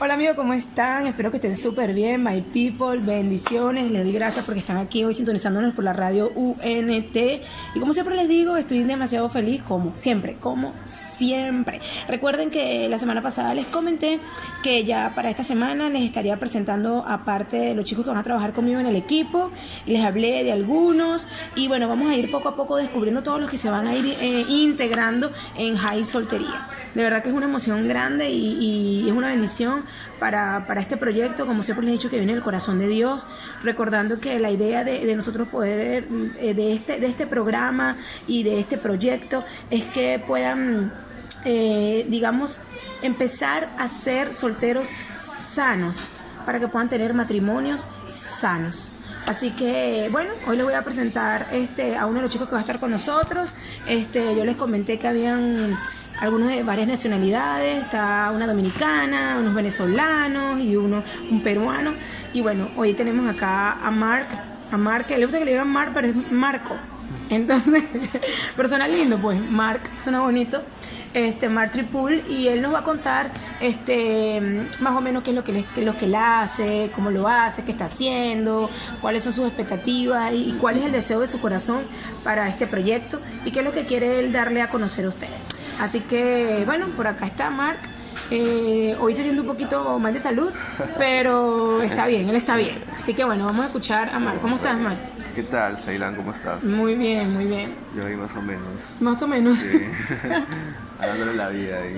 Hola amigos, ¿cómo están? Espero que estén súper bien, my people, bendiciones, les doy gracias porque están aquí hoy sintonizándonos por la radio UNT y como siempre les digo, estoy demasiado feliz como siempre, como siempre. Recuerden que la semana pasada les comenté que ya para esta semana les estaría presentando aparte de los chicos que van a trabajar conmigo en el equipo, les hablé de algunos y bueno, vamos a ir poco a poco descubriendo todos los que se van a ir eh, integrando en High Soltería. De verdad que es una emoción grande y, es una bendición para, este proyecto, como siempre les he dicho, que viene del corazón de Dios, recordando que la idea de, nosotros poder, eh, de este, de este programa y de este proyecto, es que puedan, eh, digamos, empezar a ser solteros sanos, para que puedan tener matrimonios sanos. Así que bueno, hoy les voy a presentar este a uno de los chicos que va a estar con nosotros. Este, yo les comenté que habían algunos de varias nacionalidades, está una dominicana, unos venezolanos y uno un peruano. Y bueno, hoy tenemos acá a Mark, a Mark, le gusta que le digan Mark, pero es Marco. Entonces, pero suena lindo, pues, Mark, suena bonito. Este, Mark Tripul, y él nos va a contar este, más o menos qué es lo que, él, lo que él hace, cómo lo hace, qué está haciendo, cuáles son sus expectativas y cuál es el deseo de su corazón para este proyecto y qué es lo que quiere él darle a conocer a ustedes. Así que, bueno, por acá está Mark. Eh, hoy se siente un poquito mal de salud, pero está bien, él está bien. Así que bueno, vamos a escuchar a Mark. ¿Cómo estás, Mark? ¿Qué tal, Ceylan? ¿Cómo estás? Muy bien, muy bien. Yo ahí más o menos. Más o menos. Sí. Dándole la vida ahí.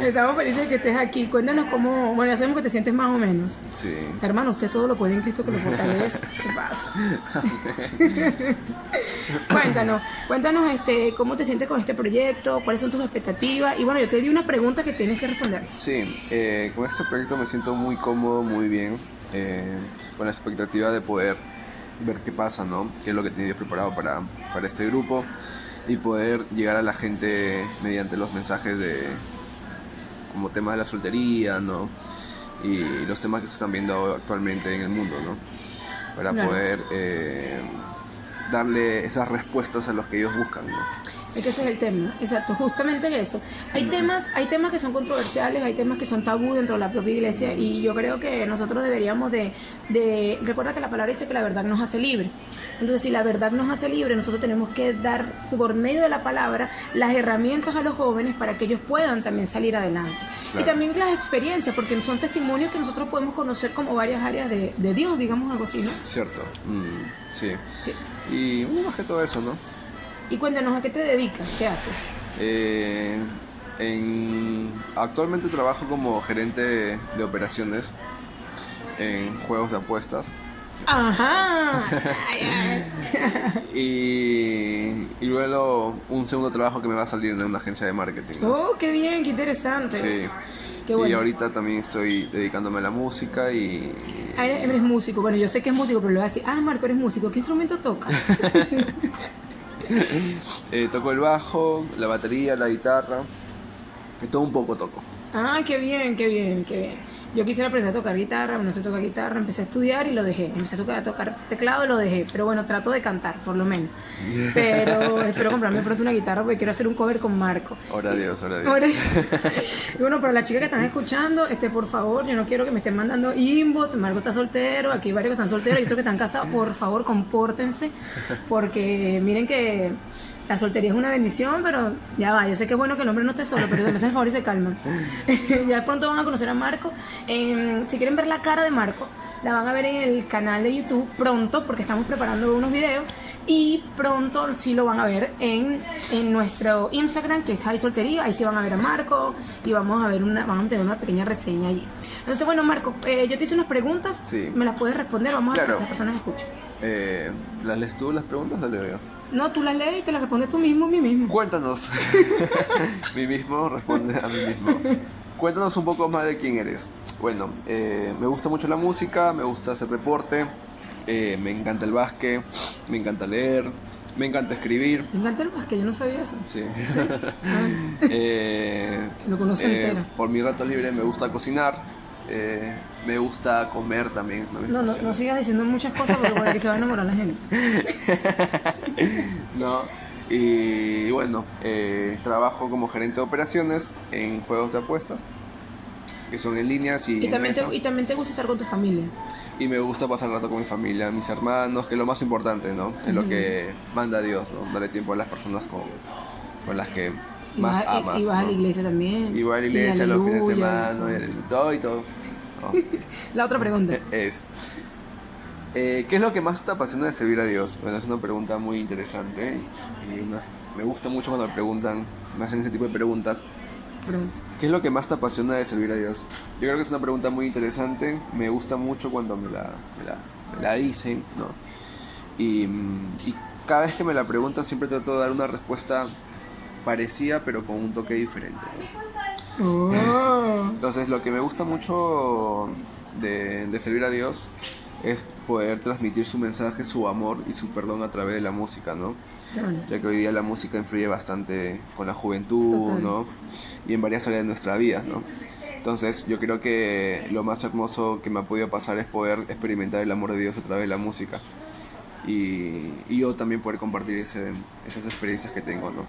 Estamos felices de que estés aquí. Cuéntanos cómo, bueno, ya sabemos que te sientes más o menos. Sí. Hermano, usted todo lo puede en Cristo que lo fortalece. ¿Qué pasa? Cuéntanos, cuéntanos este, cómo te sientes con este proyecto, cuáles son tus expectativas. Y bueno, yo te di una pregunta que tienes que responder. Sí, eh, con este proyecto me siento muy cómodo, muy bien, eh, con la expectativa de poder ver qué pasa, ¿no? Qué es lo que tienes preparado para, para este grupo y poder llegar a la gente mediante los mensajes de como temas de la soltería, ¿no? Y los temas que se están viendo actualmente en el mundo, ¿no? Para poder eh, darle esas respuestas a los que ellos buscan. Es que ese es el tema, exacto, justamente eso. Hay temas, hay temas que son controversiales, hay temas que son tabú dentro de la propia iglesia y yo creo que nosotros deberíamos de, de, recuerda que la palabra dice que la verdad nos hace libre. Entonces, si la verdad nos hace libre, nosotros tenemos que dar por medio de la palabra las herramientas a los jóvenes para que ellos puedan también salir adelante. Y también las experiencias, porque son testimonios que nosotros podemos conocer como varias áreas de, de Dios, digamos algo así, ¿no? Cierto, mm, sí. sí. Y más que todo eso, ¿no? Y cuéntanos, ¿a qué te dedicas? ¿Qué haces? Eh, en, actualmente trabajo como gerente de operaciones en juegos de apuestas. Ajá. y, y, luego un segundo trabajo que me va a salir en una agencia de marketing. Oh, qué bien, qué interesante. Sí. Qué bueno. Y ahorita también estoy dedicándome a la música y... Ah, eres, músico. Bueno, yo sé que es músico, pero lo voy a decir, ah, Marco, eres músico. ¿Qué instrumento tocas? eh, toco el bajo, la batería, la guitarra. Todo un poco toco. Ah, qué bien, qué bien, qué bien. Yo quisiera aprender a tocar guitarra, no sé tocar guitarra, empecé a estudiar y lo dejé. Empecé a tocar, a tocar teclado y lo dejé. Pero bueno, trato de cantar, por lo menos. Pero espero comprarme pronto una guitarra porque quiero hacer un cover con Marco. Ora Dios, ora Dios. y bueno, para las chicas que están escuchando, este, por favor, yo no quiero que me estén mandando inbox. Marco está soltero, aquí hay varios que están solteros y otros que están casados. Por favor, compórtense. Porque miren que la soltería es una bendición, pero ya va, yo sé que es bueno que el hombre no esté solo, pero me hacen el favor y se calman. ya pronto van a conocer a Marco. Em, si quieren ver la cara de Marco, la van a ver en el canal de YouTube pronto, porque estamos preparando unos videos. Y pronto sí lo van a ver en, en nuestro Instagram, que es High Soltería. Ahí sí van a ver a Marco y vamos a ver una, vamos a tener una pequeña reseña allí. Entonces, bueno, Marco, eh, yo te hice unas preguntas. Me las puedes responder. Vamos a ver que las personas escuchen. Eh, ¿Las lees tú las preguntas o las leo yo? No, tú la lees y te la respondes tú mismo, mí mismo. Cuéntanos. mí mismo responde a mí mismo. Cuéntanos un poco más de quién eres. Bueno, eh, me gusta mucho la música, me gusta hacer deporte, eh, me encanta el básquet, me encanta leer, me encanta escribir. ¿Te encanta el básquet? Yo no sabía eso. Sí. Ah. eh, Lo conoce entero. Por mi rato libre me gusta cocinar. Eh, me gusta comer también. No, no, no, sigas diciendo muchas cosas porque por aquí se va a enamorar la gente. no, y bueno, eh, trabajo como gerente de operaciones en juegos de apuestas. que son en líneas y, Y en también, te, eso. y también te gusta estar con tu familia. Y me gusta pasar rato con mi familia, mis hermanos, que es lo más importante, ¿no? Es lo que manda Dios, ¿no? Darle tiempo a las personas con, con las que Y más vas, amas. y vas a ¿no? la iglesia también. Y voy a la iglesia los fines de semana, y todo y todo. No. La otra pregunta. es. eh, ¿Qué es lo que más te apasiona de servir a Dios? Bueno, es una pregunta muy interesante y una- me gusta mucho cuando me preguntan, me hacen ese tipo de preguntas. pregunta. ¿Qué es lo que más te apasiona de servir a Dios? Yo creo que es una pregunta muy interesante. Me gusta mucho cuando me la, me la, me la dicen, ¿no? Y, mm, y cada vez que me la preguntan siempre trato de dar una respuesta parecida pero con un toque diferente. ¿no? Oh. Entonces lo que me gusta mucho de, de servir a Dios es poder transmitir su mensaje, su amor y su perdón a través de la música, ¿no? Ya que hoy día la música influye bastante con la juventud, Total. ¿no? Y en varias áreas de nuestra vida, ¿no? Entonces, yo creo que lo más hermoso que me ha podido pasar es poder experimentar el amor de Dios a través de la música. Y, y yo también poder compartir ese- esas experiencias que tengo, ¿no?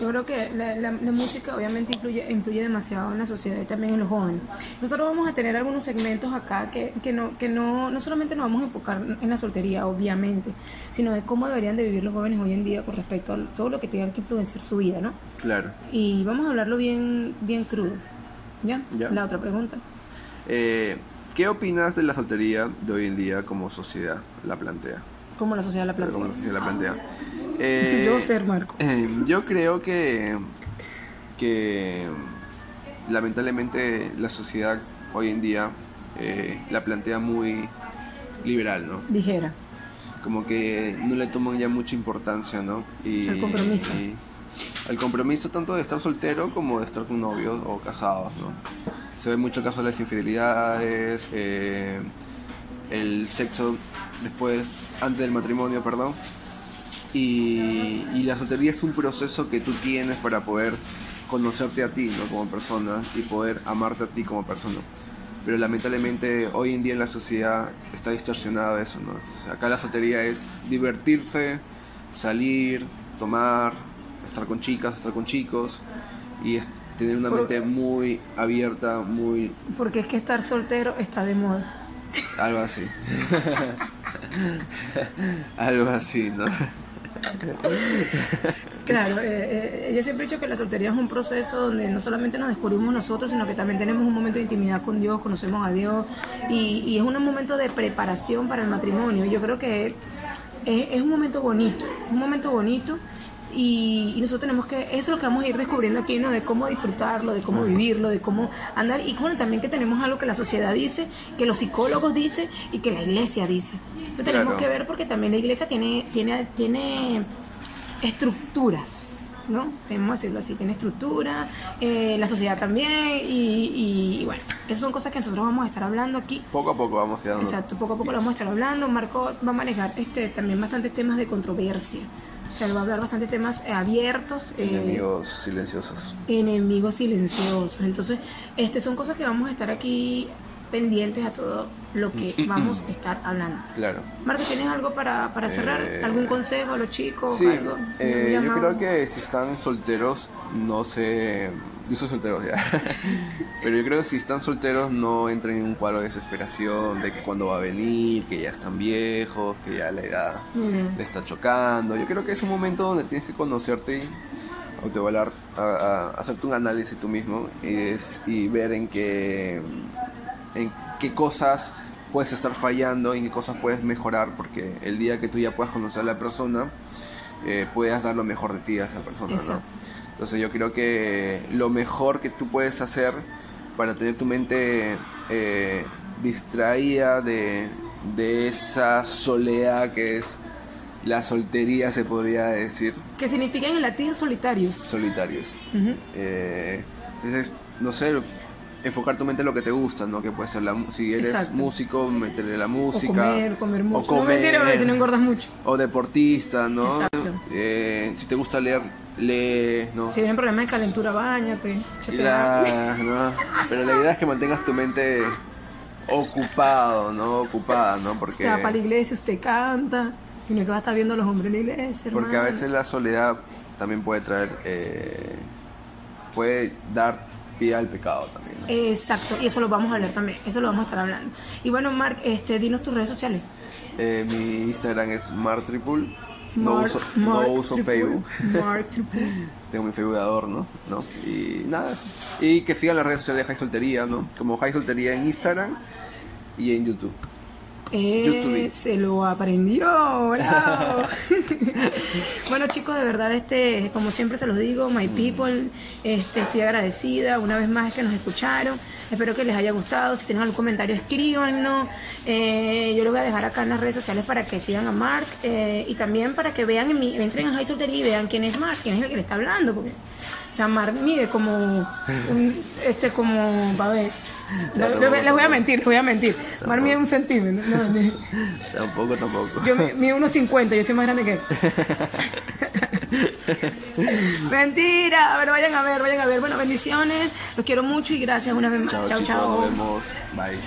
Yo creo que la, la- la música obviamente influye, influye demasiado en la sociedad y también en los jóvenes. Nosotros vamos a tener algunos segmentos acá que, que, no, que no, no solamente nos vamos a enfocar en la soltería, obviamente, sino de cómo deberían de vivir los jóvenes hoy en día con respecto a todo lo que tengan que influenciar su vida, ¿no? Claro. Y vamos a hablarlo bien, bien crudo. ¿Ya? Ya. La otra pregunta. Eh, ¿Qué opinas de la soltería de hoy en día como sociedad la plantea? ¿Cómo la sociedad la Como plantea? la sociedad la plantea. Eh, Yo ser Marco. Eh, yo creo que, que lamentablemente la sociedad hoy en día eh, la plantea muy liberal, ¿no? Ligera. Como que no le toman ya mucha importancia, ¿no? Y, Al compromiso. y- al compromiso tanto de estar soltero como de estar con novios o casados, ¿no? Se ve mucho caso de las infidelidades, eh, el sexo después, antes del matrimonio, perdón. Y, y la soltería es un proceso que tú tienes para poder conocerte a ti, ¿no? Como persona y poder amarte a ti como persona. Pero lamentablemente hoy en día en la sociedad está distorsionado eso, ¿no? Entonces, acá la soltería es divertirse, salir, tomar, estar con chicas, estar con chicos y es tener una Por- mente muy abierta, muy Porque es que estar soltero está de moda. algo así. algo así, ¿no? Claro, eh, eh, yo siempre he dicho que la soltería es un proceso donde no solamente nos descubrimos nosotros, sino que también tenemos un momento de intimidad con Dios, conocemos a Dios y, es un momento de preparación para el matrimonio. Yo creo que es, un momento bonito, un momento bonito y, y nosotros tenemos que, eso es lo que vamos a ir descubriendo aquí, ¿no? De cómo disfrutarlo, de cómo vivirlo, de cómo andar y bueno, también que tenemos algo que la sociedad dice, que los psicólogos dicen y que la iglesia dice. Entonces tenemos que ver porque también la iglesia tiene, tiene, tiene estructuras, ¿no? Podemos decirlo así, tiene estructura, eh, la sociedad también, y, y- y bueno, esas son cosas que nosotros vamos a estar hablando aquí. Poco a poco vamos a ir dando. Exacto, poco a poco lo vamos a estar hablando. Marco va a manejar este, también bastantes temas de controversia. O sea, él va a hablar bastantes temas eh, abiertos. eh, Enemigos silenciosos. enemigos silenciosos. Entonces, este son cosas que vamos a estar aquí pendientes a todo lo que vamos a estar hablando. Claro. Marco, ¿tienes algo para, para cerrar? Eh, ¿Algún consejo a los chicos? Sí, algo? eh, ¿Un yo creo que si están solteros, no sé. Yo soy soltero ya. Pero yo creo que si están solteros, no entren en un cuadro de desesperación de que cuando va a venir, que ya están viejos, que ya la edad Mm. le está chocando. Yo creo que es un momento donde tienes que conocerte y autoevaluar, a, a- hacerte un análisis tú mismo y, es- y ver en qué, en qué cosas puedes estar fallando y en qué cosas puedes mejorar, porque el día que tú ya puedas conocer a la persona, eh, puedas dar lo mejor de ti a esa persona, ¿no? Entonces yo creo que lo mejor que tú puedes hacer para tener tu mente eh, distraída de, de esa soledad que es la soltería, se podría decir, Que significa en latín solitarios. solitarios. Eh, entonces, no sé, enfocar tu mente en lo que te gusta, ¿no? Que puede ser la si eres Exacto. músico, meterle la O música. comer, comer mucho. O comer. No mentira, no engordas mucho. o deportista, ¿no? Exacto. Eh, si te gusta leer, ¿no? Si vienen problemas de calentura, bañate. La- ¿no? Pero la idea es que mantengas tu mente ocupado, ¿no? Ocupada, ¿no? Porque, Usted va para la iglesia, usted canta. Y no es que va a estar viendo a los hombres en la iglesia, porque a veces la soledad también puede traer, eh, puede dar pie al pecado también. ¿no? Exacto, y eso lo vamos a hablar también, eso lo vamos a estar hablando. Y bueno, Mark, este, dinos tus redes sociales. Eh, mi Instagram es martriple. No Mark- uso, no uso Facebook. Mark. Tengo mi Facebook de adorno, ¿no? Y nada, eso. Y que sigan las redes sociales de High Soltería, ¿no? Como High Soltería en Instagram y en YouTube. Eh, YouTube. se lo aprendió, bueno chicos, de verdad, este, como siempre se los digo, my people, este, estoy agradecida una vez más que nos escucharon. Espero que les haya gustado. Si tienen algún comentario, escríbanos. Eh, yo lo voy a dejar acá en las redes sociales para que sigan a Mark eh, y también para que vean, en mi, entren a High Soltería y vean quién es Mark, quién es el que le está hablando. Porque, o sea, Mark mide como, un, este, como, va a ver. Les voy a mentir, les voy a mentir. Mark mide un centímetro. No, mentira. Tampoco, tampoco. Yo mi- mido unos 50, yo soy más grande que él. Mentira, pero vayan a ver, vayan a ver. Bueno, bendiciones, los quiero mucho y gracias una vez más. Chao, Chao, chao. nos vemos. Bye.